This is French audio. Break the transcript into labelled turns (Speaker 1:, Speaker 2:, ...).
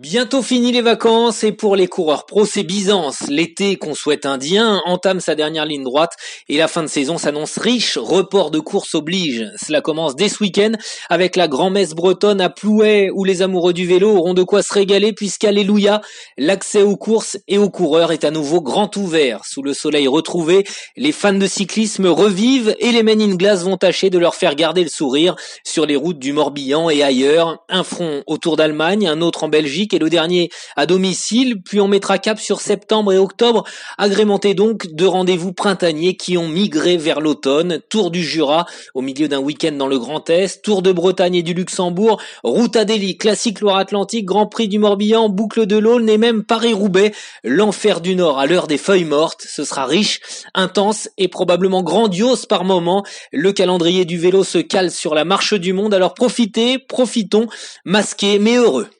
Speaker 1: Bientôt fini les vacances et pour les coureurs pro c'est Byzance. L'été qu'on souhaite indien entame sa dernière ligne droite et la fin de saison s'annonce riche. Report de course oblige. Cela commence dès ce week-end avec la grand-messe bretonne à Plouet où les amoureux du vélo auront de quoi se régaler puisqu'alléluia, l'accès aux courses et aux coureurs est à nouveau grand ouvert. Sous le soleil retrouvé, les fans de cyclisme revivent et les Men in Glass vont tâcher de leur faire garder le sourire sur les routes du Morbihan et ailleurs. Un front autour d'Allemagne, un autre en Belgique et le dernier à domicile, puis on mettra cap sur septembre et octobre, agrémenté donc de rendez-vous printaniers qui ont migré vers l'automne, Tour du Jura au milieu d'un week-end dans le Grand Est, Tour de Bretagne et du Luxembourg, Route à Delhi, Classique Loire-Atlantique, Grand Prix du Morbihan, Boucle de l'Aulne et même Paris-Roubaix, l'enfer du Nord à l'heure des feuilles mortes, ce sera riche, intense et probablement grandiose par moments. Le calendrier du vélo se cale sur la marche du monde, alors profitez, profitons, masqués mais heureux.